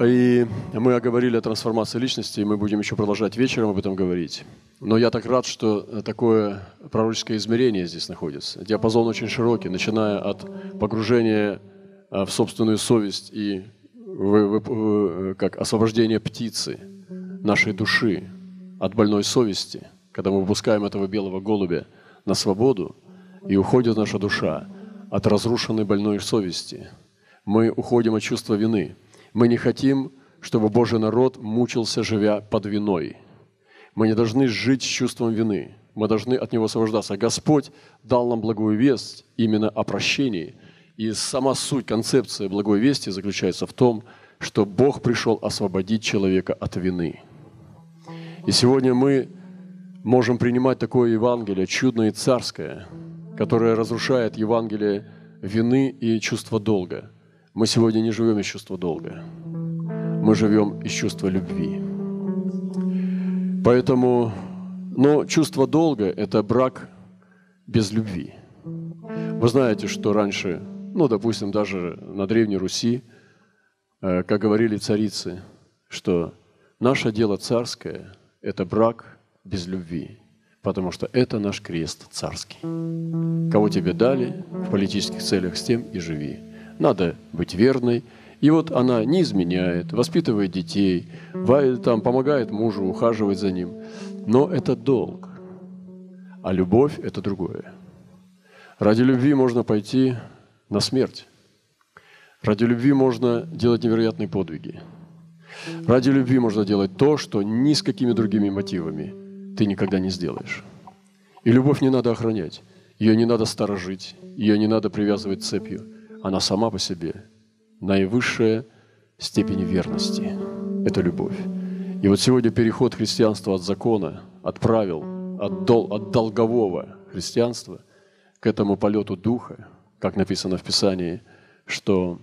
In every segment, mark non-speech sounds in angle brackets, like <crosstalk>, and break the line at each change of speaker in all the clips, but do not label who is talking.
И мы говорили о трансформации личности, и мы будем еще продолжать вечером об этом говорить. Но я так рад, что такое пророческое измерение здесь находится. Диапазон очень широкий, начиная от погружения а, в собственную совесть и в, в, как освобождение птицы, нашей души от больной совести, когда мы выпускаем этого белого голубя на свободу, и уходит наша душа от разрушенной больной совести. Мы уходим от чувства вины – мы не хотим, чтобы Божий народ мучился, живя под виной. Мы не должны жить с чувством вины. Мы должны от него освобождаться. Господь дал нам благую весть именно о прощении. И сама суть, концепция благой вести заключается в том, что Бог пришел освободить человека от вины. И сегодня мы можем принимать такое Евангелие, чудное и царское, которое разрушает Евангелие вины и чувства долга – мы сегодня не живем из чувства долга. Мы живем из чувства любви. Поэтому, но чувство долга – это брак без любви. Вы знаете, что раньше, ну, допустим, даже на Древней Руси, э, как говорили царицы, что наше дело царское – это брак без любви, потому что это наш крест царский. Кого тебе дали в политических целях, с тем и живи надо быть верной. И вот она не изменяет, воспитывает детей, там, помогает мужу, ухаживать за ним. Но это долг. А любовь – это другое. Ради любви можно пойти на смерть. Ради любви можно делать невероятные подвиги. Ради любви можно делать то, что ни с какими другими мотивами ты никогда не сделаешь. И любовь не надо охранять, ее не надо сторожить, ее не надо привязывать цепью – она сама по себе наивысшая степень верности. Это любовь. И вот сегодня переход христианства от закона, от правил, от, дол, от долгового христианства к этому полету духа, как написано в Писании, что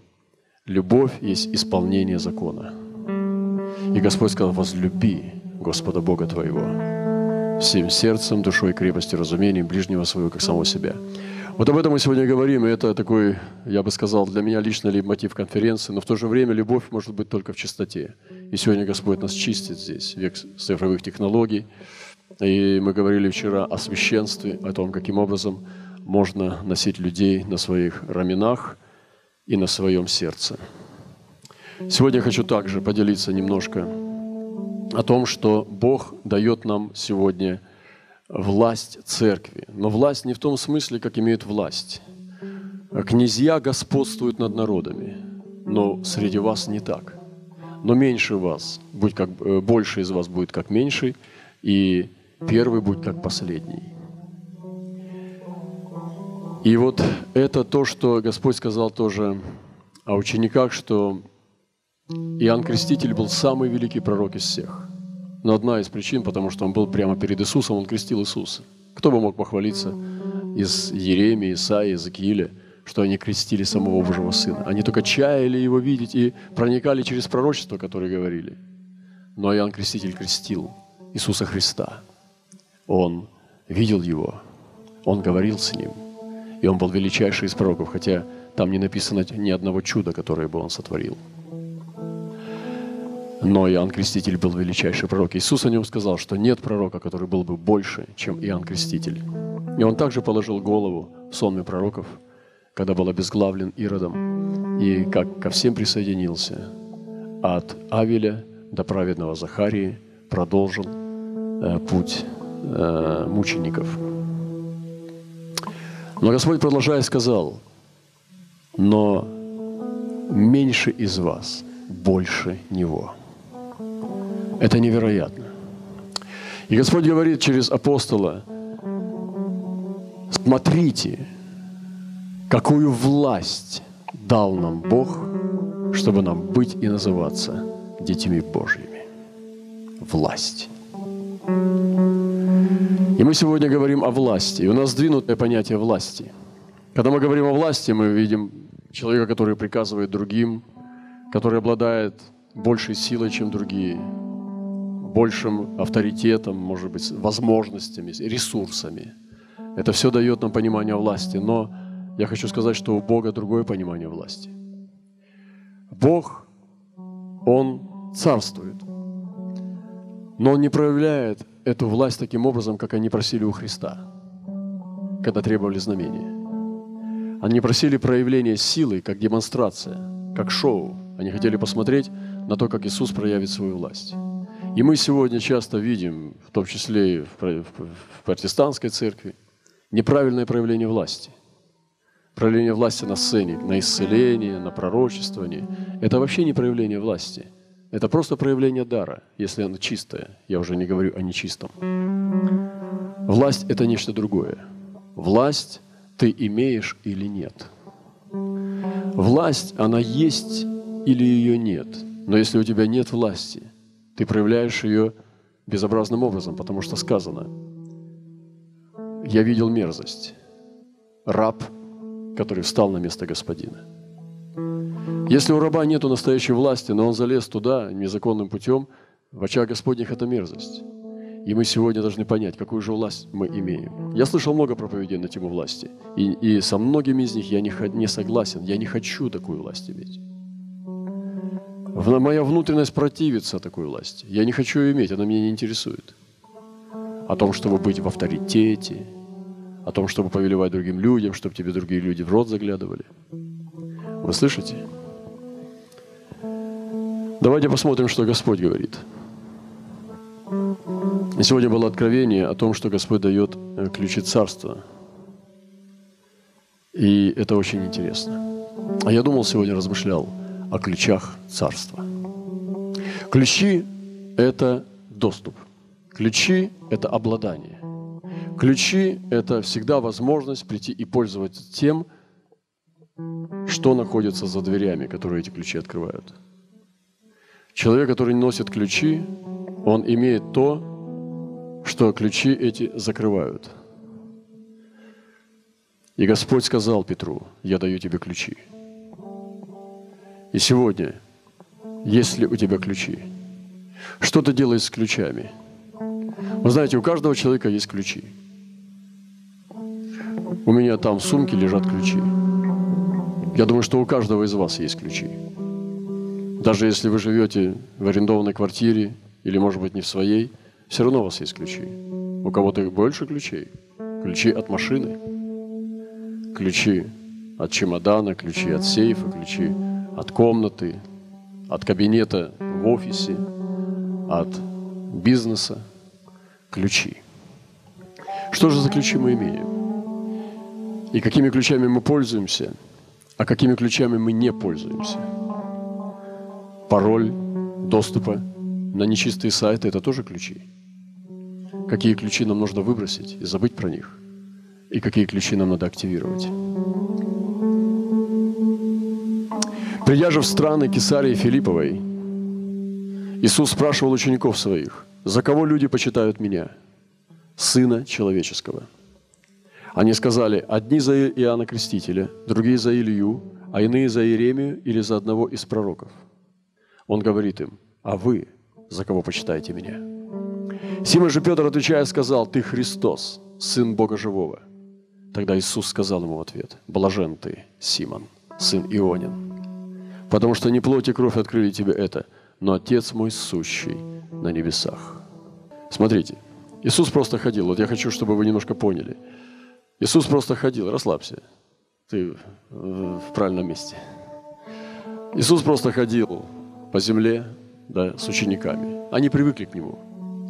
любовь есть исполнение закона. И Господь сказал, возлюби Господа Бога твоего всем сердцем, душой, крепостью, разумением ближнего своего, как самого себя. Вот об этом мы сегодня говорим, и это такой, я бы сказал, для меня лично ли мотив конференции, но в то же время любовь может быть только в чистоте. И сегодня Господь нас чистит здесь, век цифровых технологий. И мы говорили вчера о священстве, о том, каким образом можно носить людей на своих раменах и на своем сердце. Сегодня я хочу также поделиться немножко о том, что Бог дает нам сегодня – власть церкви. Но власть не в том смысле, как имеют власть. Князья господствуют над народами, но среди вас не так. Но меньше вас, будь как, э, больше из вас будет как меньший, и первый будет как последний. И вот это то, что Господь сказал тоже о учениках, что Иоанн Креститель был самый великий пророк из всех – но одна из причин, потому что он был прямо перед Иисусом, он крестил Иисуса. Кто бы мог похвалиться из Еремии, Исаии, Закииля, что они крестили самого Божьего Сына. Они только чаяли его видеть и проникали через пророчество, которое говорили. Но Иоанн Креститель крестил Иисуса Христа. Он видел его, он говорил с ним, и он был величайший из пророков, хотя там не написано ни одного чуда, которое бы он сотворил. Но Иоанн Креститель был величайший пророк. Иисус о нем сказал, что нет пророка, который был бы больше, чем Иоанн Креститель. И он также положил голову в сонме пророков, когда был обезглавлен Иродом, и как ко всем присоединился. От Авеля до праведного Захарии продолжил э, путь э, мучеников. Но Господь, продолжая, сказал, но меньше из вас, больше Него – это невероятно. И Господь говорит через апостола, смотрите, какую власть дал нам Бог, чтобы нам быть и называться детьми Божьими. Власть. И мы сегодня говорим о власти. И у нас сдвинутое понятие власти. Когда мы говорим о власти, мы видим человека, который приказывает другим, который обладает большей силой, чем другие, большим авторитетом, может быть, возможностями, ресурсами. Это все дает нам понимание власти. Но я хочу сказать, что у Бога другое понимание власти. Бог Он царствует. Но Он не проявляет эту власть таким образом, как они просили у Христа, когда требовали знамения. Они просили проявления силы, как демонстрация, как шоу. Они хотели посмотреть на то, как Иисус проявит свою власть. И мы сегодня часто видим, в том числе и в протестантской церкви, неправильное проявление власти. Проявление власти на сцене, на исцеление, на пророчествование. Это вообще не проявление власти – это просто проявление дара, если оно чистое. Я уже не говорю о нечистом. Власть – это нечто другое. Власть ты имеешь или нет. Власть, она есть или ее нет. Но если у тебя нет власти, ты проявляешь ее безобразным образом, потому что сказано, я видел мерзость, раб, который встал на место господина. Если у раба нет настоящей власти, но он залез туда незаконным путем, в очах Господних это мерзость. И мы сегодня должны понять, какую же власть мы имеем. Я слышал много проповедей на тему власти. И, и со многими из них я не, не согласен. Я не хочу такую власть иметь. Моя внутренность противится такой власти. Я не хочу ее иметь, она меня не интересует. О том, чтобы быть в авторитете, о том, чтобы повелевать другим людям, чтобы тебе другие люди в рот заглядывали. Вы слышите? Давайте посмотрим, что Господь говорит. И сегодня было откровение о том, что Господь дает э, ключи царства. И это очень интересно. А я думал сегодня, размышлял о ключах царства. Ключи – это доступ. Ключи – это обладание. Ключи – это всегда возможность прийти и пользоваться тем, что находится за дверями, которые эти ключи открывают – Человек, который носит ключи, он имеет то, что ключи эти закрывают. И Господь сказал Петру, я даю тебе ключи. И сегодня, если у тебя ключи, что ты делаешь с ключами? Вы знаете, у каждого человека есть ключи. У меня там в сумке лежат ключи. Я думаю, что у каждого из вас есть ключи. Даже если вы живете в арендованной квартире или, может быть, не в своей, все равно у вас есть ключи. У кого-то больше ключей. Ключи от машины, ключи от чемодана, ключи от сейфа, ключи от комнаты, от кабинета в офисе, от бизнеса. Ключи. Что же за ключи мы имеем? И какими ключами мы пользуемся, а какими ключами мы не пользуемся – пароль доступа на нечистые сайты – это тоже ключи. Какие ключи нам нужно выбросить и забыть про них, и какие ключи нам надо активировать. Придя же в страны Кесарии Филипповой, Иисус спрашивал учеников своих, «За кого люди почитают Меня? Сына Человеческого». Они сказали, одни за Иоанна Крестителя, другие за Илью, а иные за Иеремию или за одного из пророков – он говорит им, а вы за кого почитаете меня? Симон же Петр, отвечая, сказал, ты Христос, Сын Бога Живого. Тогда Иисус сказал ему в ответ, блажен ты, Симон, сын Ионин, потому что не плоть и кровь открыли тебе это, но Отец мой сущий на небесах. Смотрите, Иисус просто ходил. Вот я хочу, чтобы вы немножко поняли. Иисус просто ходил. Расслабься. Ты в правильном месте. Иисус просто ходил по земле да, с учениками. Они привыкли к нему.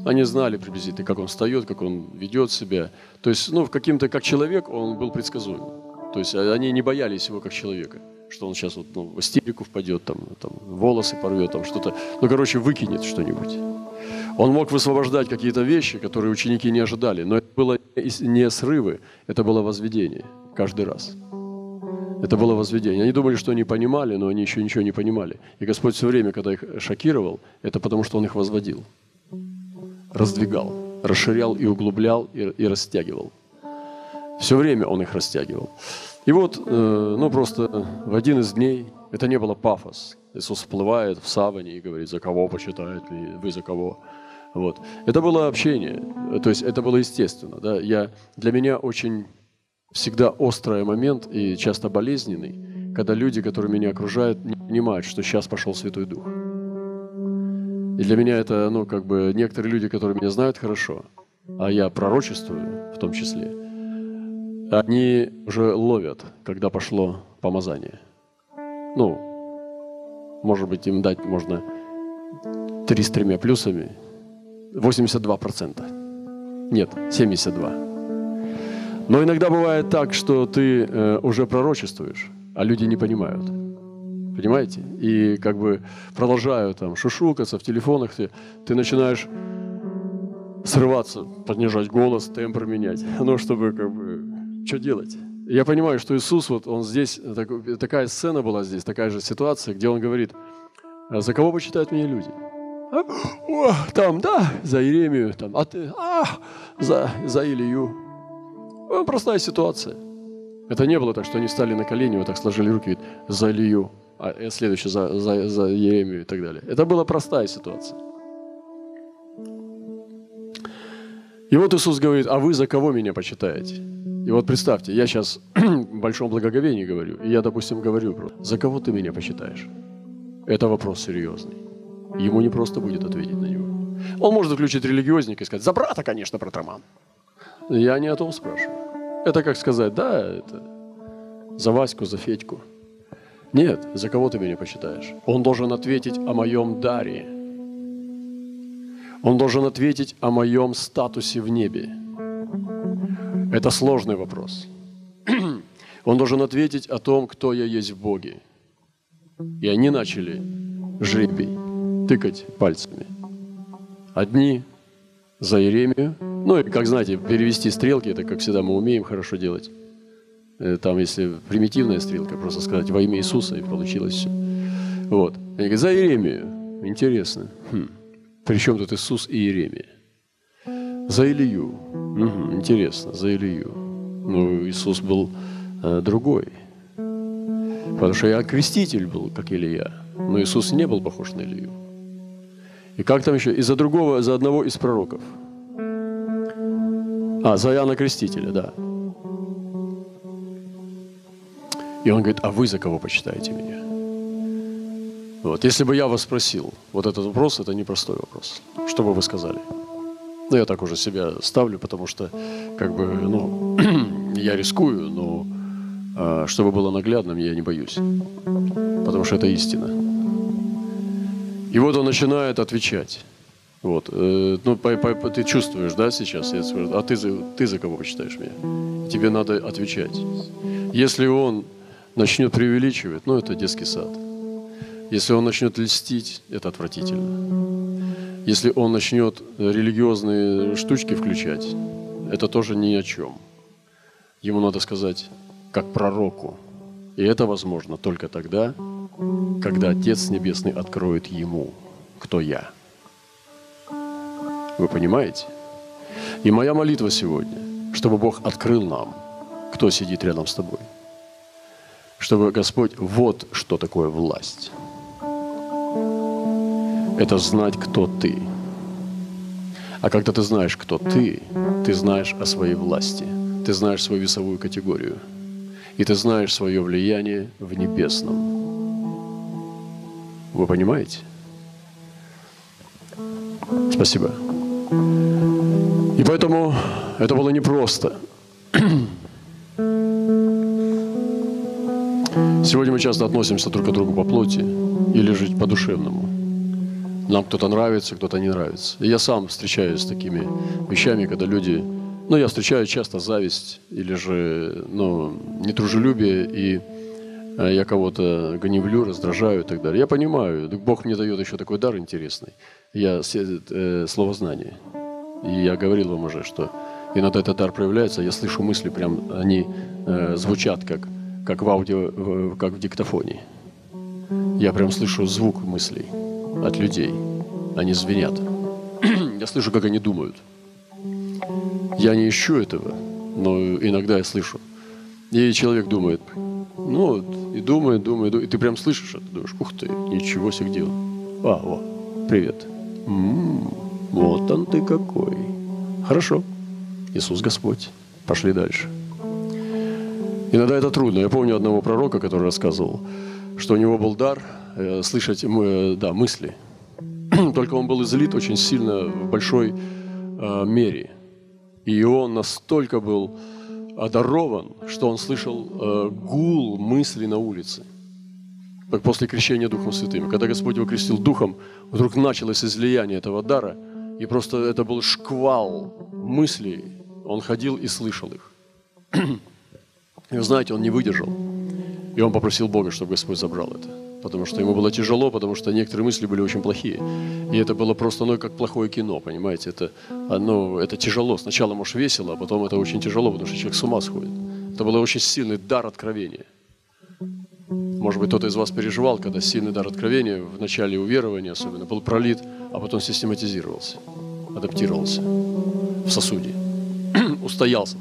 Они знали приблизительно, как он встает, как он ведет себя. То есть, ну, каким-то, как человек, он был предсказуем. То есть они не боялись его как человека, что он сейчас вот, ну, в истерику впадет, там, там, волосы порвет, там что-то, ну, короче, выкинет что-нибудь. Он мог высвобождать какие-то вещи, которые ученики не ожидали, но это было не срывы, это было возведение каждый раз. Это было возведение. Они думали, что они понимали, но они еще ничего не понимали. И Господь все время, когда их шокировал, это потому, что Он их возводил, раздвигал, расширял и углублял и, и растягивал. Все время Он их растягивал. И вот, э, ну просто в один из дней, это не было пафос. Иисус всплывает в саване и говорит, за кого почитает вы, за кого. Вот. Это было общение, то есть это было естественно. Да? Я, для меня очень всегда острый момент и часто болезненный, когда люди, которые меня окружают, не понимают, что сейчас пошел Святой Дух. И для меня это, ну, как бы, некоторые люди, которые меня знают хорошо, а я пророчествую в том числе, они уже ловят, когда пошло помазание. Ну, может быть, им дать можно три с тремя плюсами, 82%. Нет, 72%. Но иногда бывает так, что ты э, уже пророчествуешь, а люди не понимают. Понимаете? И как бы продолжают там шушукаться в телефонах, ты, ты начинаешь срываться, поднижать голос, тембр менять. <laughs> Ну, чтобы как бы, что делать? Я понимаю, что Иисус, вот он здесь, так, такая сцена была здесь, такая же ситуация, где он говорит, «А за кого почитают меня люди? О, там, да, за Иеремию, там, а ты, а, за, за Илью. Ну, простая ситуация. Это не было так, что они стали на колени, вот так сложили руки, за Илью, а э, следующий за, за, за Еремию и так далее. Это была простая ситуация. И вот Иисус говорит, а вы за кого меня почитаете? И вот представьте, я сейчас <clears throat> в большом благоговении говорю, и я, допустим, говорю, за кого ты меня почитаешь? Это вопрос серьезный. Ему не просто будет ответить на него. Он может включить религиозника и сказать, за брата, конечно, братроман. Я не о том спрашиваю. Это как сказать, да, это за Ваську, за Федьку. Нет, за кого ты меня посчитаешь? Он должен ответить о моем даре. Он должен ответить о моем статусе в небе. Это сложный вопрос. <clears throat> Он должен ответить о том, кто я есть в Боге. И они начали жребий тыкать пальцами. Одни за Иеремию. Ну, и, как знаете, перевести стрелки, это, как всегда, мы умеем хорошо делать. Э, там, если примитивная стрелка, просто сказать во имя Иисуса, и получилось все. Вот. Они говорят, за Иеремию. Интересно. Хм. Причем тут Иисус и Иеремия? За Илью. Угу, интересно, за Илью. Ну, Иисус был э, другой. Потому что я креститель был, как Илья. Но Иисус не был похож на Илью. И как там еще? И за другого, за одного из пророков. А, за Иоанна Крестителя, да. И он говорит, а вы за кого почитаете меня? Вот. Если бы я вас спросил, вот этот вопрос, это непростой вопрос. Что бы вы сказали? Ну, я так уже себя ставлю, потому что, как бы, ну, <clears throat> я рискую, но а, чтобы было наглядным, я не боюсь. Потому что это истина. И вот он начинает отвечать. Вот. Э, ну, по, по, ты чувствуешь, да, сейчас? Я спрашиваю, а ты ты за кого почитаешь меня? Тебе надо отвечать. Если он начнет преувеличивать, ну, это детский сад. Если он начнет льстить, это отвратительно. Если он начнет религиозные штучки включать, это тоже ни о чем. Ему надо сказать, как пророку. И это возможно только тогда, когда Отец Небесный откроет ему, кто я. Вы понимаете? И моя молитва сегодня, чтобы Бог открыл нам, кто сидит рядом с тобой. Чтобы Господь, вот что такое власть. Это знать, кто ты. А когда ты знаешь, кто ты, ты знаешь о своей власти. Ты знаешь свою весовую категорию. И ты знаешь свое влияние в небесном. Вы понимаете? Спасибо. И поэтому это было непросто. Сегодня мы часто относимся друг к другу по плоти или жить по-душевному. Нам кто-то нравится, кто-то не нравится. И я сам встречаюсь с такими вещами, когда люди... Ну, я встречаю часто зависть или же, ну, нетружелюбие, и э, я кого-то гневлю, раздражаю и так далее. Я понимаю, Бог мне дает еще такой дар интересный. Я э, словознание. И я говорил вам уже, что иногда этот дар проявляется, я слышу мысли, прям они э, звучат как, как в аудио, как в диктофоне. Я прям слышу звук мыслей от людей. Они звенят. <clears throat> я слышу, как они думают. Я не ищу этого, но иногда я слышу. И человек думает, ну вот, и думает, думает, и ты прям слышишь это, думаешь, ух ты, ничего себе дело. А, о, привет. М-м, вот он ты какой. Хорошо. Иисус Господь. Пошли дальше. Иногда это трудно. Я помню одного пророка, который рассказывал, что у него был дар э, слышать э, да, мысли. <clears throat> только он был излит очень сильно в большой э, мере. И он настолько был одарован, что он слышал э, гул мыслей на улице, как после крещения Духом Святым. Когда Господь его крестил Духом, вдруг началось излияние этого дара, и просто это был шквал мыслей. Он ходил и слышал их. <clears throat> И вы знаете, он не выдержал. И он попросил Бога, чтобы Господь забрал это. Потому что ему было тяжело, потому что некоторые мысли были очень плохие. И это было просто, ну, как плохое кино, понимаете? Это, ну, это тяжело. Сначала, может, весело, а потом это очень тяжело, потому что человек с ума сходит. Это был очень сильный дар откровения. Может быть, кто-то из вас переживал, когда сильный дар откровения в начале уверования особенно был пролит, а потом систематизировался, адаптировался в сосуде, <clears throat> устоялся.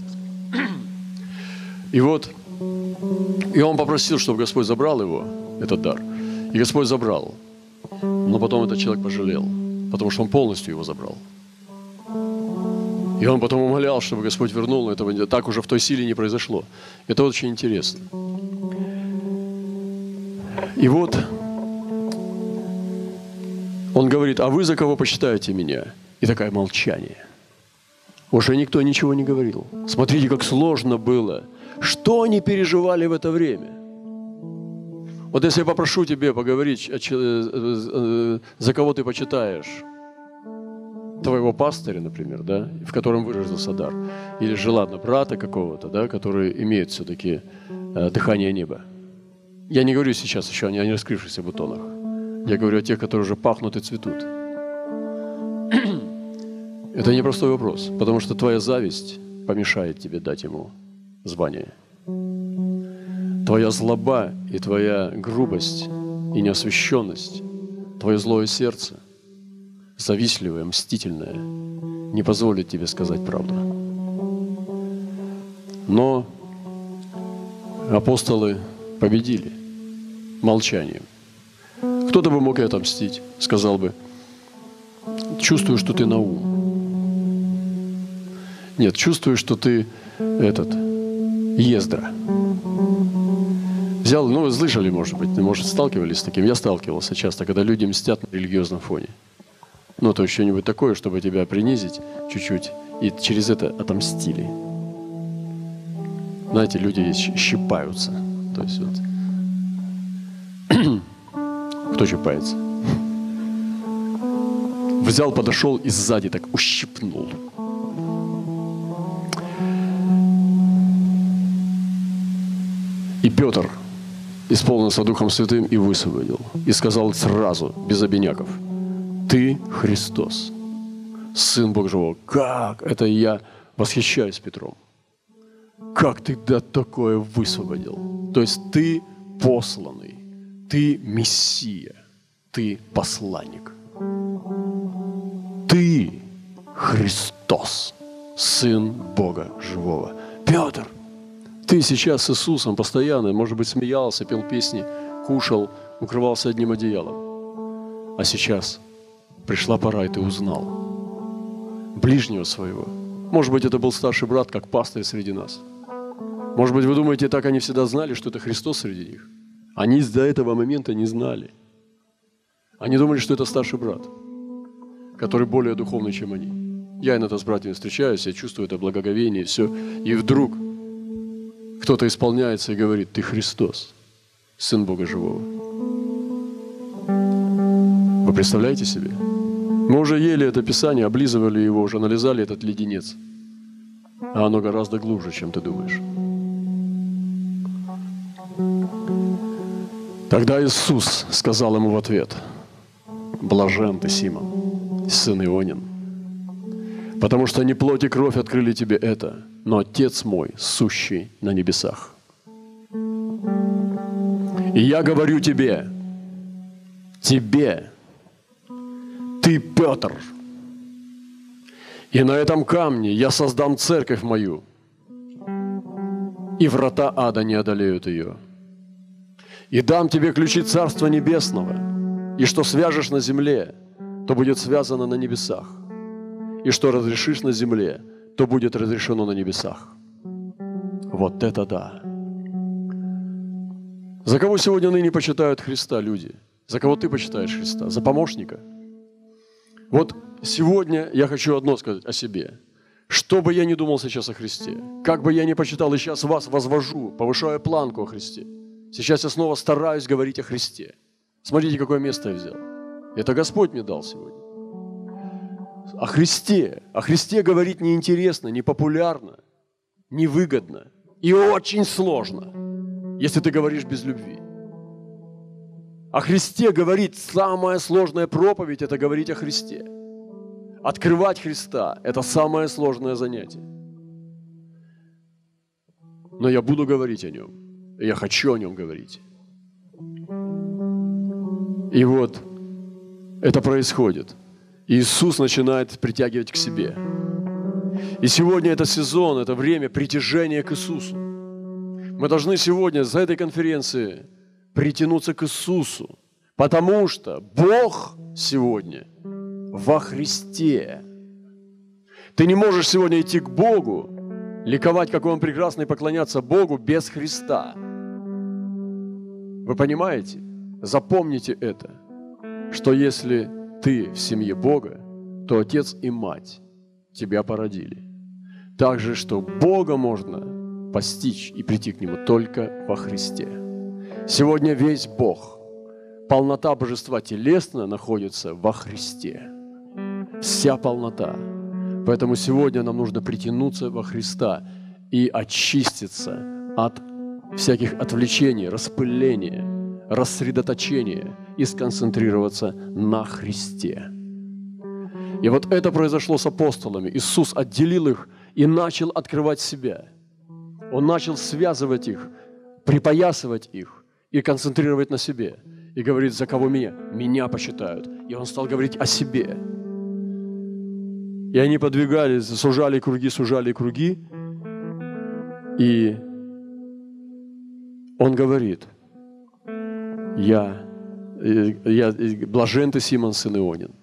И вот, и он попросил, чтобы Господь забрал его, этот дар. И Господь забрал. Но потом этот человек пожалел, потому что он полностью его забрал. И он потом умолял, чтобы Господь вернул, но этого так уже в той силе не произошло. Это очень интересно. И вот он говорит, а вы за кого посчитаете меня? И такое молчание. Уже никто ничего не говорил. Смотрите, как сложно было – что они переживали в это время? Вот если я попрошу тебе поговорить, э, за кого ты почитаешь, твоего пастыря, например, да, в котором выразился дар, или же, ладно, брата какого-то, да, который имеет все-таки э, дыхание неба. Я не говорю сейчас еще о не раскрывшихся бутонах. Я говорю о тех, которые уже пахнут и цветут. Это непростой вопрос, потому что твоя зависть помешает тебе дать ему звание. Твоя злоба и твоя грубость и неосвященность, твое злое сердце, завистливое, мстительное, не позволит тебе сказать правду. Но апостолы победили молчанием. Кто-то бы мог и отомстить, сказал бы, чувствую, что ты на ум. Нет, чувствую, что ты этот, Ездра. Взял, ну, вы слышали, может быть, может, сталкивались с таким. Я сталкивался часто, когда люди мстят на религиозном фоне. Ну, то есть что-нибудь такое, чтобы тебя принизить чуть-чуть, и через это отомстили. Знаете, люди щипаются. То есть вот. <clears throat> Кто щипается? Взял, подошел и сзади так ущипнул. И Петр исполнился Духом Святым и высвободил. И сказал сразу, без обиняков, «Ты Христос, Сын Бога Живого». Как? Это я восхищаюсь Петром. Как ты да такое высвободил? То есть ты посланный, ты Мессия, ты посланник. Ты Христос, Сын Бога Живого. Петр – ты сейчас с Иисусом постоянно, может быть, смеялся, пел песни, кушал, укрывался одним одеялом. А сейчас пришла пора, и ты узнал ближнего своего. Может быть, это был старший брат, как пастырь среди нас. Может быть, вы думаете, так они всегда знали, что это Христос среди них. Они до этого момента не знали. Они думали, что это старший брат, который более духовный, чем они. Я иногда с братьями встречаюсь, я чувствую это благоговение, все. И вдруг кто-то исполняется и говорит, ты Христос, Сын Бога Живого. Вы представляете себе? Мы уже ели это Писание, облизывали его, уже налезали этот леденец. А оно гораздо глубже, чем ты думаешь. Тогда Иисус сказал ему в ответ, «Блажен ты, Симон, сын Ионин, Потому что не плоть и кровь открыли тебе это, но Отец мой, сущий на небесах. И я говорю тебе, тебе, ты Петр, и на этом камне я создам церковь мою, и врата ада не одолеют ее. И дам тебе ключи Царства Небесного, и что свяжешь на земле, то будет связано на небесах и что разрешишь на земле, то будет разрешено на небесах. Вот это да! За кого сегодня ныне почитают Христа люди? За кого ты почитаешь Христа? За помощника? Вот сегодня я хочу одно сказать о себе. Что бы я ни думал сейчас о Христе, как бы я ни почитал, и сейчас вас возвожу, повышаю планку о Христе. Сейчас я снова стараюсь говорить о Христе. Смотрите, какое место я взял. Это Господь мне дал сегодня. О Христе. О Христе говорить неинтересно, не популярно, невыгодно и очень сложно, если ты говоришь без любви. О Христе говорить самая сложная проповедь – это говорить о Христе. Открывать Христа – это самое сложное занятие. Но я буду говорить о Нем. Я хочу о Нем говорить. И вот это происходит. Иисус начинает притягивать к себе. И сегодня это сезон, это время притяжения к Иисусу. Мы должны сегодня за этой конференции притянуться к Иисусу, потому что Бог сегодня во Христе. Ты не можешь сегодня идти к Богу, ликовать, какой Он прекрасный, поклоняться Богу без Христа. Вы понимаете? Запомните это, что если ты в семье Бога, то отец и мать тебя породили. Также, что Бога можно постичь и прийти к Нему только во Христе. Сегодня весь Бог, полнота божества телесно находится во Христе. Вся полнота. Поэтому сегодня нам нужно притянуться во Христа и очиститься от всяких отвлечений, распыления, рассредоточения и сконцентрироваться на Христе. И вот это произошло с апостолами. Иисус отделил их и начал открывать себя. Он начал связывать их, припоясывать их и концентрировать на себе. И говорит, за кого меня? Меня посчитают. И он стал говорить о себе. И они подвигались, сужали круги, сужали круги. И он говорит, я, я блажен ты, Симон, сын Ионин.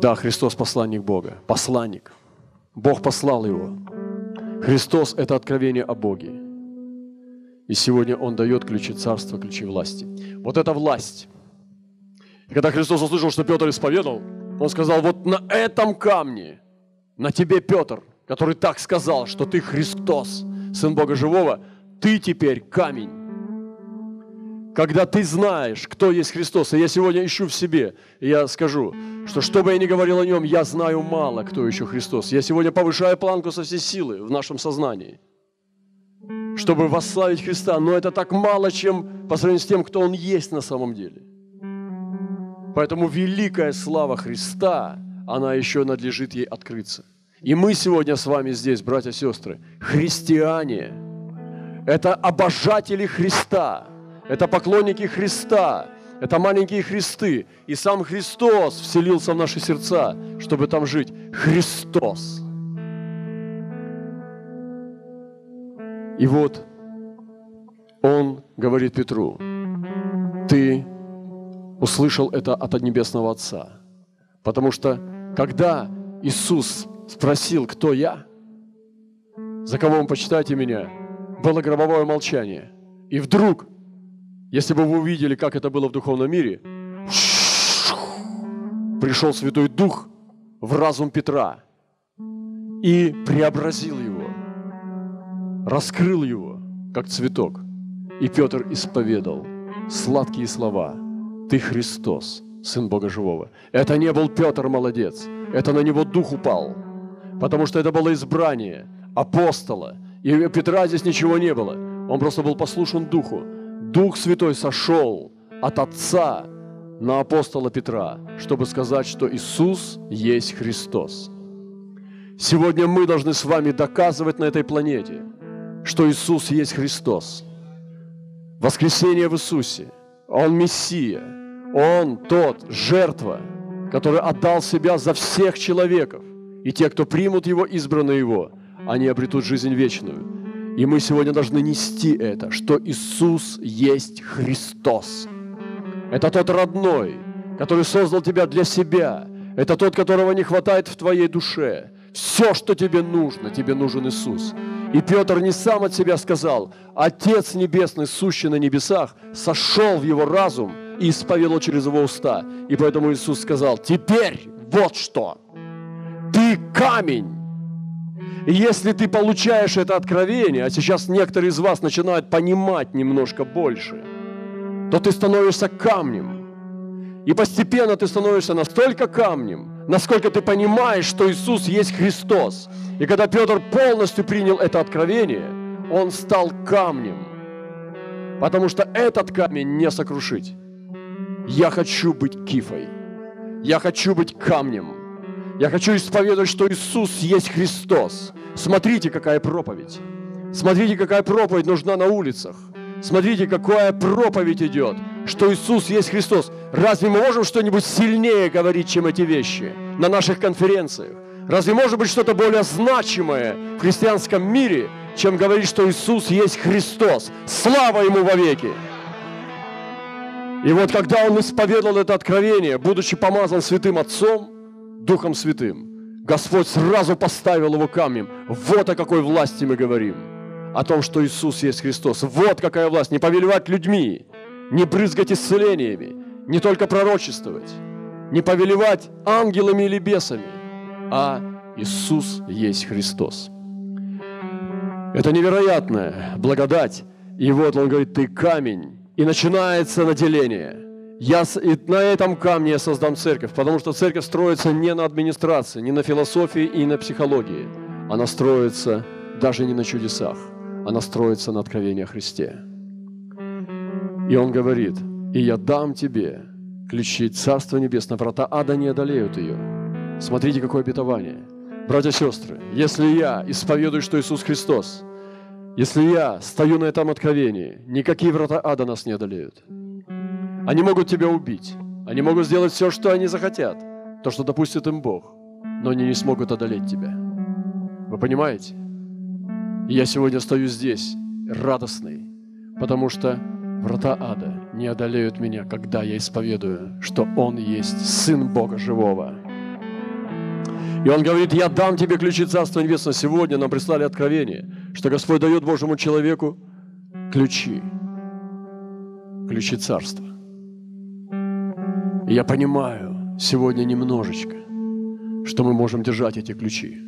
Да, Христос посланник Бога, посланник. Бог послал его. Христос – это откровение о Боге. И сегодня Он дает ключи царства, ключи власти. Вот эта власть. И когда Христос услышал, что Петр исповедал, Он сказал, вот на этом камне, на тебе, Петр, который так сказал, что ты Христос, Сын Бога Живого, ты теперь камень. Когда ты знаешь, кто есть Христос, и я сегодня ищу в себе, и я скажу, что что бы я ни говорил о нем, я знаю мало, кто еще Христос. Я сегодня повышаю планку со всей силы в нашем сознании – чтобы восславить Христа, но это так мало, чем по сравнению с тем, кто Он есть на самом деле. Поэтому великая слава Христа, она еще надлежит ей открыться. И мы сегодня с вами здесь, братья и сестры, христиане. Это обожатели Христа, это поклонники Христа, это маленькие Христы. И сам Христос вселился в наши сердца, чтобы там жить. Христос – И вот он говорит Петру, ты услышал это от Небесного Отца. Потому что когда Иисус спросил, кто я, за кого вы почитаете меня, было гробовое молчание. И вдруг, если бы вы увидели, как это было в духовном мире, пришел Святой Дух в разум Петра и преобразил его раскрыл его, как цветок. И Петр исповедал сладкие слова. Ты Христос, Сын Бога Живого. Это не был Петр молодец, это на него дух упал, потому что это было избрание апостола. И у Петра здесь ничего не было. Он просто был послушен Духу. Дух Святой сошел от Отца на апостола Петра, чтобы сказать, что Иисус есть Христос. Сегодня мы должны с вами доказывать на этой планете – что Иисус есть Христос. Воскресение в Иисусе. Он Мессия. Он тот, жертва, который отдал себя за всех человеков. И те, кто примут Его, избранные Его, они обретут жизнь вечную. И мы сегодня должны нести это, что Иисус есть Христос. Это тот родной, который создал тебя для себя. Это тот, которого не хватает в твоей душе. Все, что тебе нужно, тебе нужен Иисус. И Петр не сам от себя сказал, Отец Небесный, сущий на небесах, сошел в его разум и исповедовал через его уста. И поэтому Иисус сказал, теперь вот что, ты камень. И если ты получаешь это откровение, а сейчас некоторые из вас начинают понимать немножко больше, то ты становишься камнем. И постепенно ты становишься настолько камнем, насколько ты понимаешь, что Иисус есть Христос. И когда Петр полностью принял это откровение, он стал камнем. Потому что этот камень не сокрушить. Я хочу быть кифой. Я хочу быть камнем. Я хочу исповедовать, что Иисус есть Христос. Смотрите, какая проповедь. Смотрите, какая проповедь нужна на улицах. Смотрите, какая проповедь идет, что Иисус есть Христос. Разве мы можем что-нибудь сильнее говорить, чем эти вещи на наших конференциях? Разве может быть что-то более значимое в христианском мире, чем говорить, что Иисус есть Христос? Слава Ему вовеки! И вот когда он исповедовал это откровение, будучи помазан Святым Отцом, Духом Святым, Господь сразу поставил его камнем. Вот о какой власти мы говорим. О том, что Иисус есть Христос. Вот какая власть. Не повелевать людьми, не брызгать исцелениями, не только пророчествовать, не повелевать ангелами или бесами, а Иисус есть Христос. Это невероятная благодать. И вот он говорит, ты камень. И начинается наделение. Я, на этом камне я создам церковь, потому что церковь строится не на администрации, не на философии и на психологии. Она строится даже не на чудесах, она строится на откровении о Христе. И он говорит, и я дам тебе ключи Царства Небесного, врата ада не одолеют ее. Смотрите, какое обетование. Братья и сестры, если я исповедую, что Иисус Христос, если я стою на этом откровении, никакие врата ада нас не одолеют. Они могут тебя убить. Они могут сделать все, что они захотят, то, что допустит им Бог, но они не смогут одолеть тебя. Вы понимаете? И я сегодня стою здесь, радостный, потому что врата ада не одолеют меня, когда я исповедую, что Он есть Сын Бога Живого. И Он говорит, я дам тебе ключи Царства Небесного. Сегодня нам прислали откровение, что Господь дает Божьему человеку ключи, ключи Царства. Я понимаю сегодня немножечко, что мы можем держать эти ключи.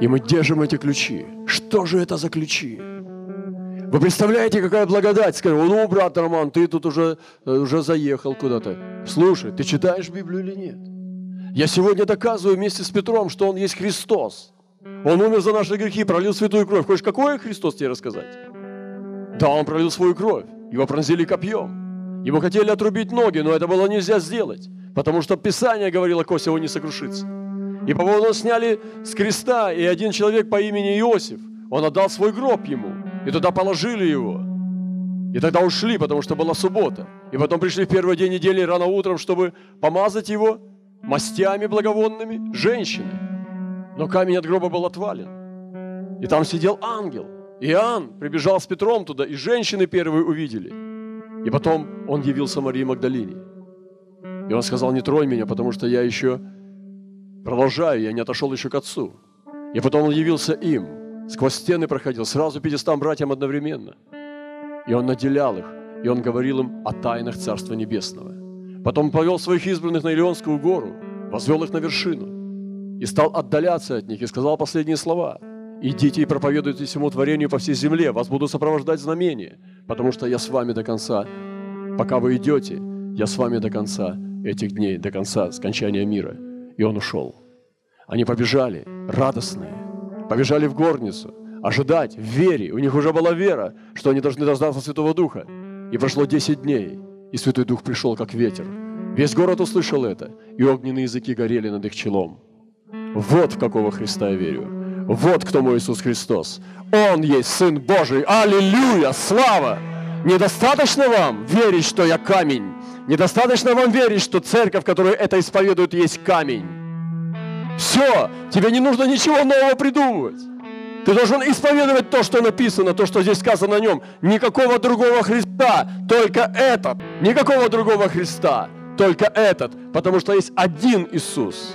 И мы держим эти ключи. Что же это за ключи? Вы представляете, какая благодать? Скажем, ну, брат Роман, ты тут уже, э, уже заехал куда-то. Слушай, ты читаешь Библию или нет? Я сегодня доказываю вместе с Петром, что Он есть Христос. Он умер за наши грехи, пролил святую кровь. Хочешь, какой Христос тебе рассказать? Да, Он пролил свою кровь. Его пронзили копьем. Ему хотели отрубить ноги, но это было нельзя сделать. Потому что Писание говорило, кость его не сокрушится. И по поводу сняли с креста, и один человек по имени Иосиф, он отдал свой гроб ему. И туда положили его. И тогда ушли, потому что была суббота. И потом пришли в первый день недели рано утром, чтобы помазать его мастями благовонными женщины. Но камень от гроба был отвален. И там сидел ангел. Иоанн прибежал с Петром туда, и женщины первые увидели. И потом он явился Марии Магдалине. И он сказал, не тронь меня, потому что я еще продолжаю, я не отошел еще к отцу. И потом он явился им – сквозь стены проходил, сразу 500 братьям одновременно. И он наделял их, и он говорил им о тайнах Царства Небесного. Потом повел своих избранных на Илионскую гору, возвел их на вершину и стал отдаляться от них и сказал последние слова. «Идите и проповедуйте всему творению по всей земле, вас буду сопровождать знамения, потому что я с вами до конца. Пока вы идете, я с вами до конца этих дней, до конца скончания мира». И он ушел. Они побежали, радостные, побежали в горницу, ожидать, в вере. У них уже была вера, что они должны дождаться Святого Духа. И прошло 10 дней, и Святой Дух пришел, как ветер. Весь город услышал это, и огненные языки горели над их челом. Вот в какого Христа я верю. Вот кто мой Иисус Христос. Он есть Сын Божий. Аллилуйя! Слава! Недостаточно вам верить, что я камень. Недостаточно вам верить, что церковь, которая это исповедует, есть камень. Все, тебе не нужно ничего нового придумывать. Ты должен исповедовать то, что написано, то, что здесь сказано о нем. Никакого другого Христа, только этот. Никакого другого Христа, только этот. Потому что есть один Иисус,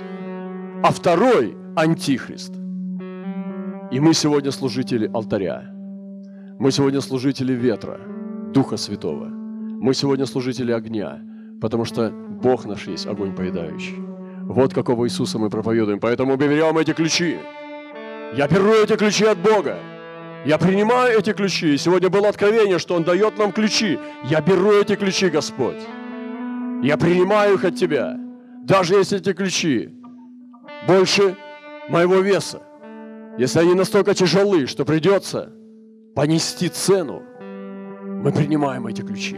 а второй Антихрист. И мы сегодня служители алтаря. Мы сегодня служители ветра, Духа Святого. Мы сегодня служители огня, потому что Бог наш есть огонь поедающий. Вот какого Иисуса мы проповедуем. Поэтому берем эти ключи. Я беру эти ключи от Бога. Я принимаю эти ключи. Сегодня было откровение, что Он дает нам ключи. Я беру эти ключи, Господь. Я принимаю их от Тебя. Даже если эти ключи больше моего веса. Если они настолько тяжелы, что придется понести цену, мы принимаем эти ключи.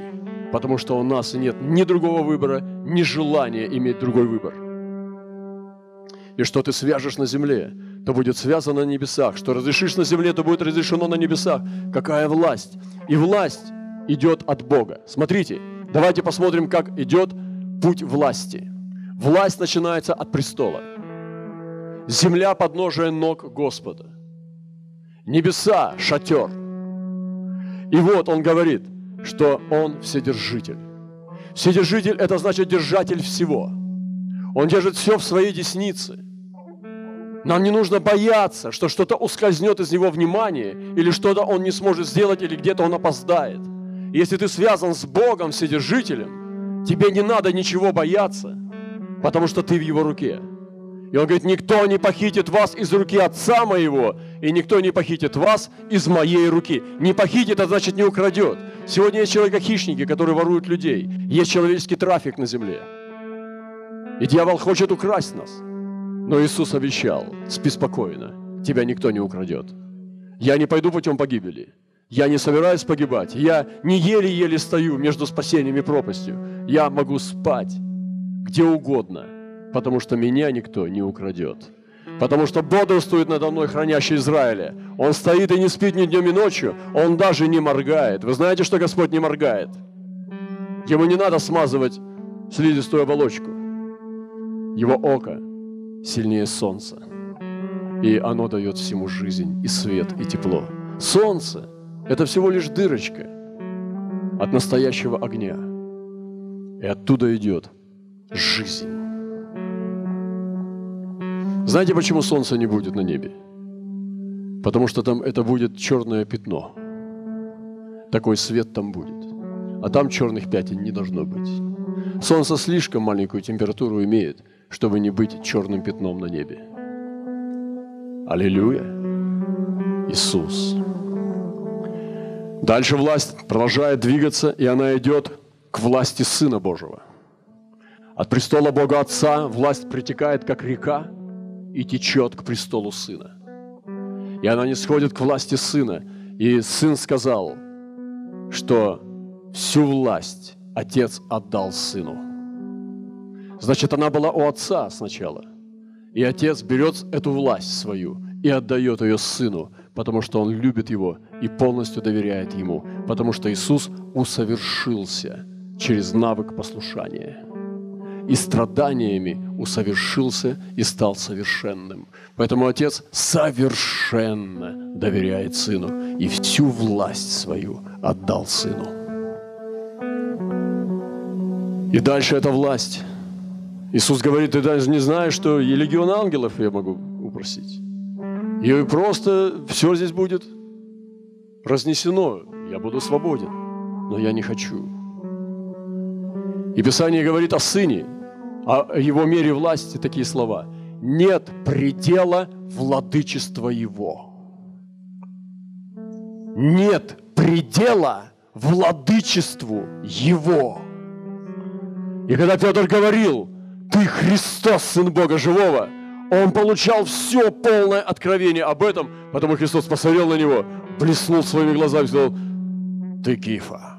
Потому что у нас нет ни другого выбора, ни желания иметь другой выбор. И что ты свяжешь на земле, то будет связано на небесах. Что разрешишь на земле, то будет разрешено на небесах. Какая власть? И власть идет от Бога. Смотрите, давайте посмотрим, как идет путь власти. Власть начинается от престола. Земля – подножие ног Господа. Небеса – шатер. И вот он говорит, что он вседержитель. Вседержитель – это значит держатель всего. Он держит все в своей деснице – нам не нужно бояться, что что-то ускользнет из него внимания, или что-то он не сможет сделать, или где-то он опоздает. Если ты связан с Богом, Вседержителем, тебе не надо ничего бояться, потому что ты в его руке. И он говорит, никто не похитит вас из руки Отца моего, и никто не похитит вас из моей руки. Не похитит, а значит не украдет. Сегодня есть человека-хищники, которые воруют людей. Есть человеческий трафик на земле. И дьявол хочет украсть нас – но Иисус обещал, спи спокойно, тебя никто не украдет. Я не пойду путем погибели. Я не собираюсь погибать. Я не еле-еле стою между спасением и пропастью. Я могу спать где угодно, потому что меня никто не украдет. Потому что бодрствует надо мной хранящий Израиля. Он стоит и не спит ни днем, ни ночью. Он даже не моргает. Вы знаете, что Господь не моргает? Ему не надо смазывать слизистую оболочку. Его око сильнее солнца. И оно дает всему жизнь, и свет, и тепло. Солнце – это всего лишь дырочка от настоящего огня. И оттуда идет жизнь. Знаете, почему солнца не будет на небе? Потому что там это будет черное пятно. Такой свет там будет. А там черных пятен не должно быть. Солнце слишком маленькую температуру имеет – чтобы не быть черным пятном на небе. Аллилуйя! Иисус. Дальше власть продолжает двигаться, и она идет к власти Сына Божьего. От престола Бога Отца власть притекает, как река, и течет к престолу Сына. И она не сходит к власти Сына. И Сын сказал, что всю власть Отец отдал Сыну. Значит, она была у отца сначала. И отец берет эту власть свою и отдает ее сыну, потому что он любит его и полностью доверяет ему, потому что Иисус усовершился через навык послушания. И страданиями усовершился и стал совершенным. Поэтому Отец совершенно доверяет Сыну и всю власть свою отдал Сыну. И дальше эта власть Иисус говорит, ты даже не знаешь, что и легион ангелов я могу упросить. И просто все здесь будет разнесено. Я буду свободен, но я не хочу. И Писание говорит о Сыне, о Его мере власти такие слова. Нет предела владычества Его. Нет предела владычеству Его. И когда Петр говорил, ты Христос, Сын Бога Живого. Он получал все полное откровение об этом, потому Христос посмотрел на него, блеснул своими глазами и сказал, ты Кифа.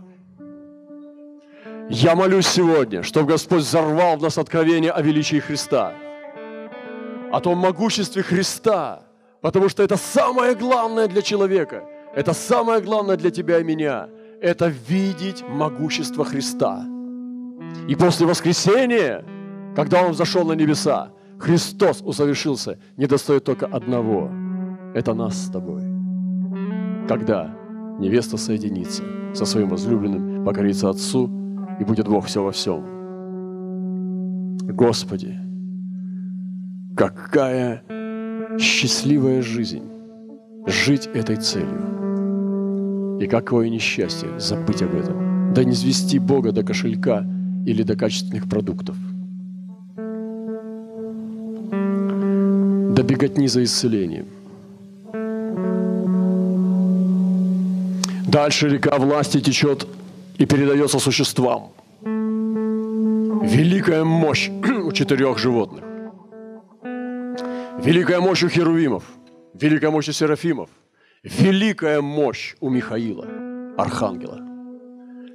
Я молюсь сегодня, чтобы Господь взорвал в нас откровение о величии Христа, о том могуществе Христа, потому что это самое главное для человека, это самое главное для тебя и меня, это видеть могущество Христа. И после воскресения – когда Он зашел на небеса, Христос усовершился, не достает только одного. Это нас с тобой. Когда невеста соединится со своим возлюбленным, покорится Отцу, и будет Бог все во всем. Господи, какая счастливая жизнь жить этой целью. И какое несчастье забыть об этом. да не звести Бога до кошелька или до качественных продуктов. До беготни за исцелением. Дальше река власти течет и передается существам. Великая мощь <clears throat> у четырех животных. Великая мощь у херувимов. Великая мощь у серафимов. Великая мощь у Михаила, архангела,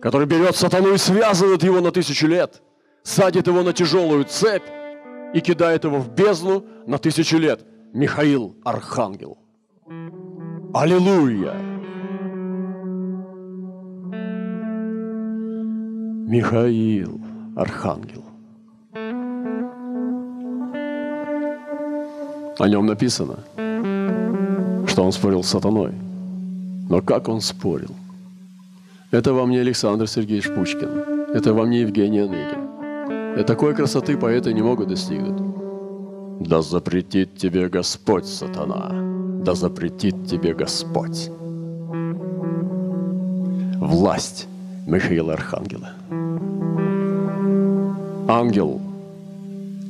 который берет сатану и связывает его на тысячу лет, садит его на тяжелую цепь и кидает его в бездну на тысячу лет. Михаил, архангел. Аллилуйя! Михаил, архангел. О нем написано, что он спорил с сатаной. Но как он спорил? Это вам не Александр Сергеевич Пучкин. Это вам не Евгений Онегин. И такой красоты поэты не могут достигнуть. Да запретит тебе Господь, сатана. Да запретит тебе Господь. Власть Михаила Архангела. Ангел,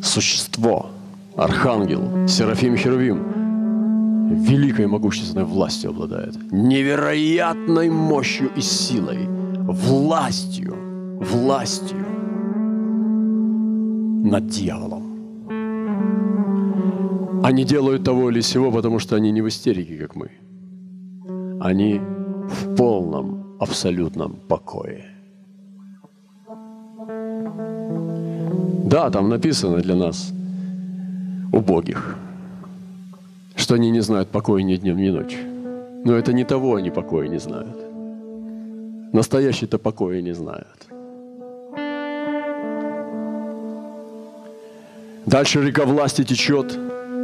существо, архангел, Серафим Херувим, великой могущественной властью обладает, невероятной мощью и силой, властью, властью над дьяволом. Они делают того или сего, потому что они не в истерике, как мы. Они в полном абсолютном покое. Да, там написано для нас, убогих, что они не знают покоя ни днем, ни ночью. Но это не того они покоя не знают. Настоящий-то покоя не знают. Дальше река власти течет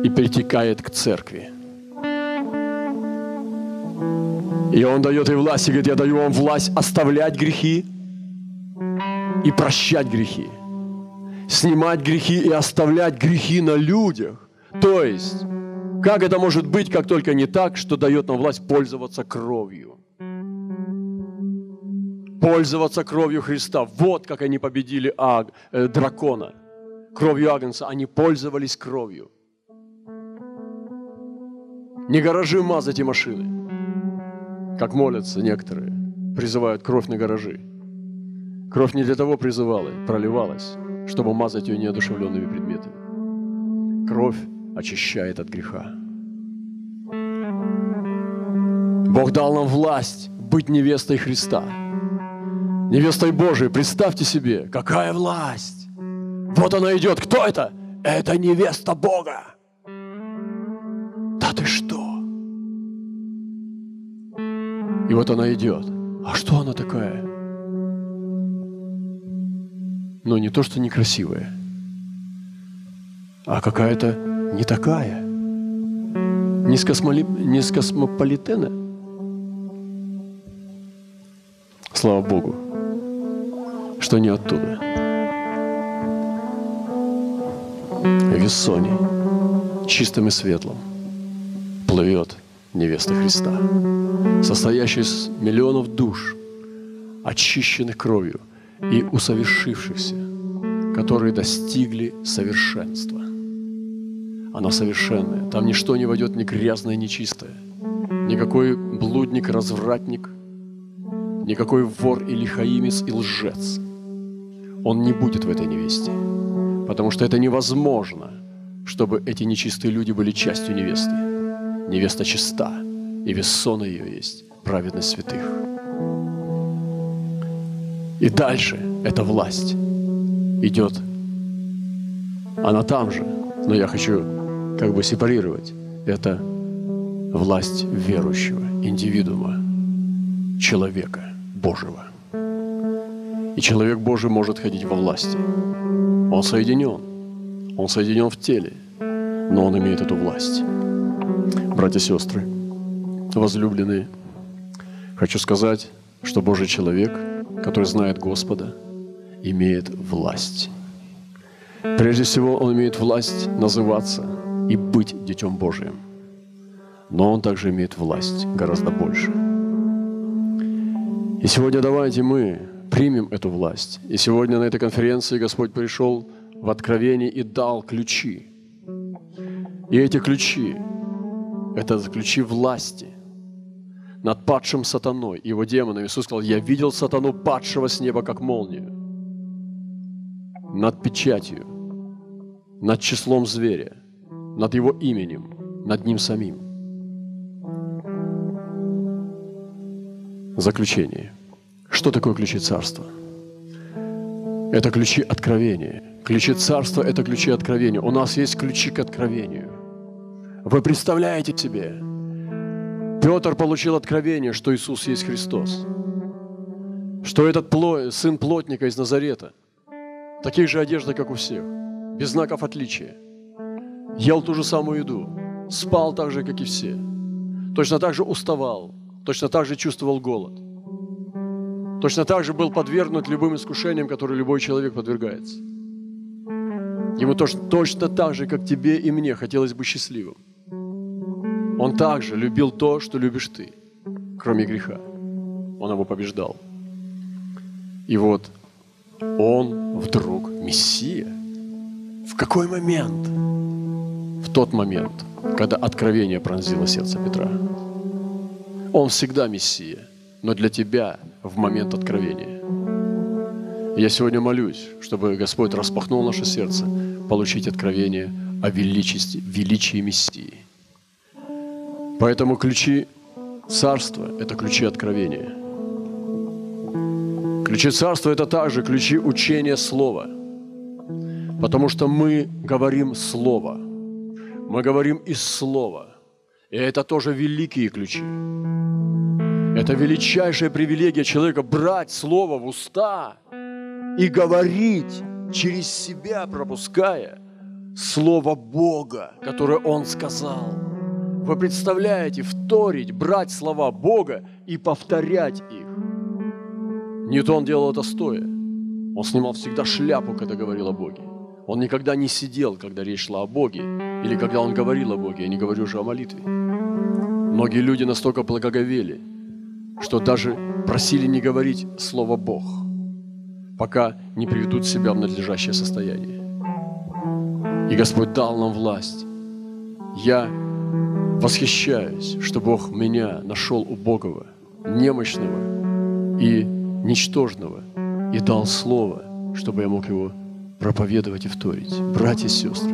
и перетекает к церкви – И Он дает ей власть, и говорит, я даю вам власть оставлять грехи и прощать грехи. Снимать грехи и оставлять грехи на людях. То есть, как это может быть, как только не так, что дает нам власть пользоваться кровью? Пользоваться кровью Христа. Вот как они победили аг, э, дракона. Кровью Агнца. Они пользовались кровью. Не гаражи мазать и машины как молятся некоторые, призывают кровь на гаражи. Кровь не для того призывала, проливалась, чтобы мазать ее неодушевленными предметами. Кровь очищает от греха. Бог дал нам власть быть невестой Христа. Невестой Божией. Представьте себе, какая власть. Вот она идет. Кто это? Это невеста Бога. Да ты что? И вот она идет. А что она такая? Ну, не то, что некрасивая, а какая-то не такая. Не с, космоли... не с космополитена. Слава Богу, что не оттуда. Вессоне, чистым и светлым, плывет невеста Христа, состоящая из миллионов душ, очищенных кровью и усовершившихся, которые достигли совершенства. Она совершенная. Там ничто не войдет ни грязное, ни чистое. Никакой блудник, развратник, никакой вор или хаимец и лжец. Он не будет в этой невесте, потому что это невозможно, чтобы эти нечистые люди были частью невесты невеста чиста, и вес сона ее есть праведность святых. И дальше эта власть идет. Она там же, но я хочу как бы сепарировать. Это власть верующего, индивидуума, человека Божьего. И человек Божий может ходить во власти. Он соединен. Он соединен в теле, но он имеет эту власть братья и сестры, возлюбленные, хочу сказать, что Божий человек, который знает Господа, имеет власть. Прежде всего, он имеет власть называться и быть Детем Божиим. Но он также имеет власть гораздо больше. И сегодня давайте мы примем эту власть. И сегодня на этой конференции Господь пришел в откровение и дал ключи. И эти ключи – это ключи власти над падшим сатаной, его демоном. Иисус сказал, я видел сатану, падшего с неба, как молнию. Над печатью, над числом зверя, над его именем, над ним самим. Заключение. Что такое ключи царства? Это ключи откровения. Ключи царства – это ключи откровения. У нас есть ключи к откровению. Вы представляете себе, Петр получил откровение, что Иисус есть Христос, что этот сын плотника из Назарета, таких же одежда, как у всех, без знаков отличия, ел ту же самую еду, спал так же, как и все, точно так же уставал, точно так же чувствовал голод, точно так же был подвергнут любым искушениям, которые любой человек подвергается. Ему точно, точно так же, как тебе и мне, хотелось бы счастливым. Он также любил то, что любишь ты, кроме греха. Он его побеждал. И вот он вдруг Мессия. В какой момент? В тот момент, когда откровение пронзило сердце Петра. Он всегда Мессия, но для тебя в момент откровения. Я сегодня молюсь, чтобы Господь распахнул наше сердце, получить откровение о величестве, величии Мессии. Поэтому ключи царства – это ключи откровения. Ключи царства – это также ключи учения слова. Потому что мы говорим слово. Мы говорим из слова. И это тоже великие ключи. Это величайшая привилегия человека брать слово в уста и говорить через себя, пропуская слово Бога, которое Он сказал – вы представляете, вторить, брать слова Бога и повторять их. Ньютон делал это стоя. Он снимал всегда шляпу, когда говорил о Боге. Он никогда не сидел, когда речь шла о Боге, или когда он говорил о Боге, я не говорю уже о молитве. Многие люди настолько благоговели, что даже просили не говорить слово «Бог», пока не приведут себя в надлежащее состояние. И Господь дал нам власть. Я восхищаюсь, что Бог меня нашел убогого, немощного и ничтожного и дал слово, чтобы я мог его проповедовать и вторить. Братья и сестры,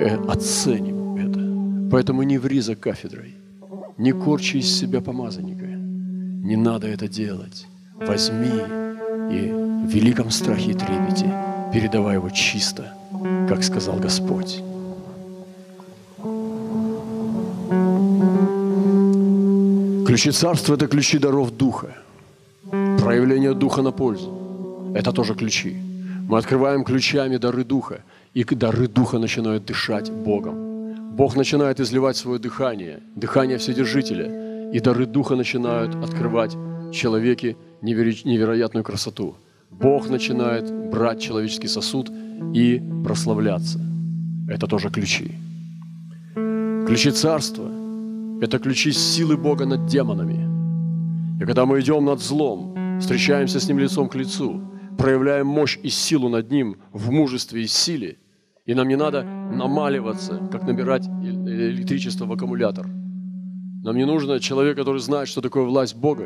э, оценим это. Поэтому не ври за кафедрой, не корчи из себя помазанника. Не надо это делать. Возьми и в великом страхе и трепете передавай его чисто, как сказал Господь. Ключи царства – это ключи даров Духа. Проявление Духа на пользу – это тоже ключи. Мы открываем ключами дары Духа, и дары Духа начинают дышать Богом. Бог начинает изливать свое дыхание, дыхание Вседержителя, и дары Духа начинают открывать человеке невероятную красоту. Бог начинает брать человеческий сосуд и прославляться. Это тоже ключи. Ключи царства – это ключи силы Бога над демонами. И когда мы идем над злом, встречаемся с ним лицом к лицу, проявляем мощь и силу над ним в мужестве и силе, и нам не надо намаливаться, как набирать электричество в аккумулятор. Нам не нужно человек, который знает, что такое власть Бога.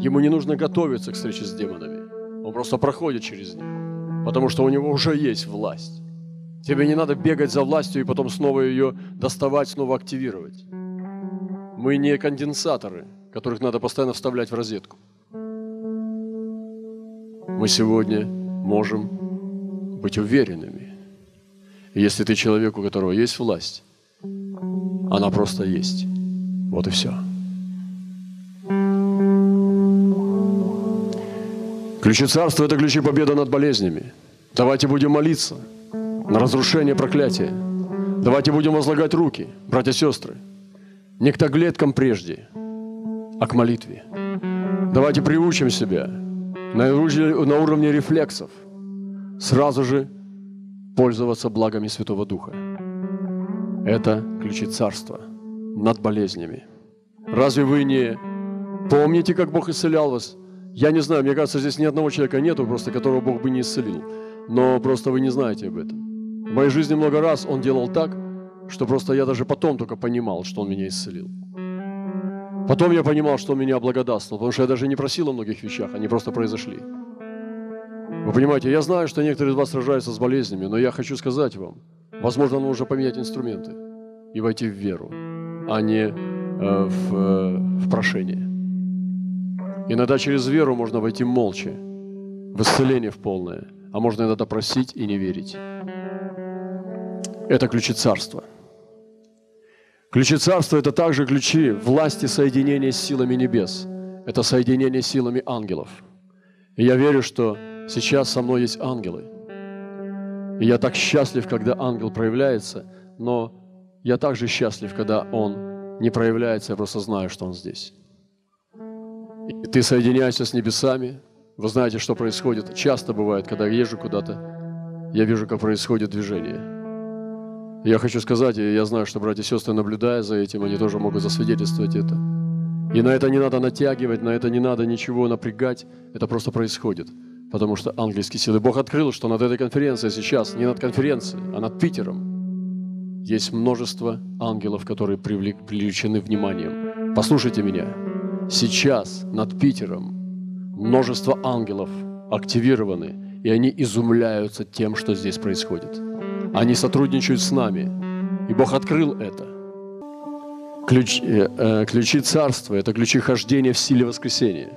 Ему не нужно готовиться к встрече с демонами. Он просто проходит через них, потому что у него уже есть власть. Тебе не надо бегать за властью и потом снова ее доставать, снова активировать. Мы не конденсаторы, которых надо постоянно вставлять в розетку. Мы сегодня можем быть уверенными. Если ты человек, у которого есть власть, она просто есть. Вот и все. Ключи царства – это ключи победы над болезнями. Давайте будем молиться на разрушение проклятия. Давайте будем возлагать руки, братья и сестры не к таблеткам прежде, а к молитве. Давайте приучим себя на уровне, рефлексов сразу же пользоваться благами Святого Духа. Это ключи царства над болезнями. Разве вы не помните, как Бог исцелял вас Я не знаю, мне кажется, здесь ни одного человека нету, просто которого Бог бы не исцелил. Но просто вы не знаете об этом. В моей жизни много раз Он делал так, что просто я даже потом только понимал, что Он меня исцелил. Потом я понимал, что Он меня облагодатствовал, потому что я даже не просил о многих вещах, они просто произошли. Вы понимаете, я знаю, что некоторые из вас сражаются с болезнями, но я хочу сказать вам, возможно, нужно поменять инструменты и войти в веру, а не э, в, э, в прошение. Иногда через веру можно войти молча, в исцеление в полное, а можно иногда просить и не верить. Это ключи царства. Ключи царства – это также ключи власти соединения с силами небес. Это соединение с силами ангелов. И я верю, что сейчас со мной есть ангелы. И я так счастлив, когда ангел проявляется, но я также счастлив, когда он не проявляется, я просто знаю, что он здесь. И ты соединяешься с небесами. Вы знаете, что происходит. Часто бывает, когда езжу куда-то, я вижу, как происходит движение. Я хочу сказать, и я знаю, что братья и сестры, наблюдая за этим, они тоже могут засвидетельствовать это. И на это не надо натягивать, на это не надо ничего напрягать. Это просто происходит. Потому что ангельские силы. Бог открыл, что над этой конференцией сейчас, не над конференцией, а над Питером, есть множество ангелов, которые привлечены вниманием. Послушайте меня. Сейчас над Питером множество ангелов активированы, и они изумляются тем, что здесь происходит. Они сотрудничают с нами, и Бог открыл это. Ключ, э, э, ключи царства – это ключи хождения в силе воскресения.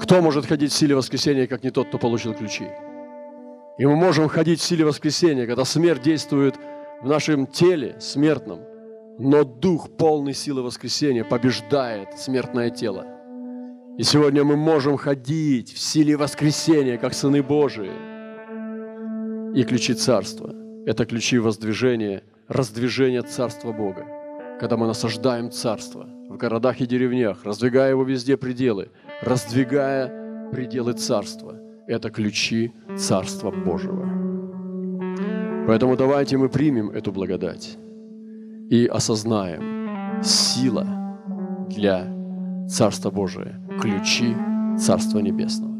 Кто может ходить в силе воскресения, как не тот, кто получил ключи? И мы можем ходить в силе воскресения, когда смерть действует в нашем теле смертном – но Дух, полный силы воскресения, побеждает смертное тело. И сегодня мы можем ходить в силе воскресения, как сыны Божии. И ключи Царства – это ключи воздвижения, раздвижения Царства Бога. Когда мы насаждаем Царство в городах и деревнях, раздвигая его везде пределы, раздвигая пределы Царства – это ключи Царства Божьего. Поэтому давайте мы примем эту благодать и осознаем сила для Царства Божия, ключи Царства Небесного.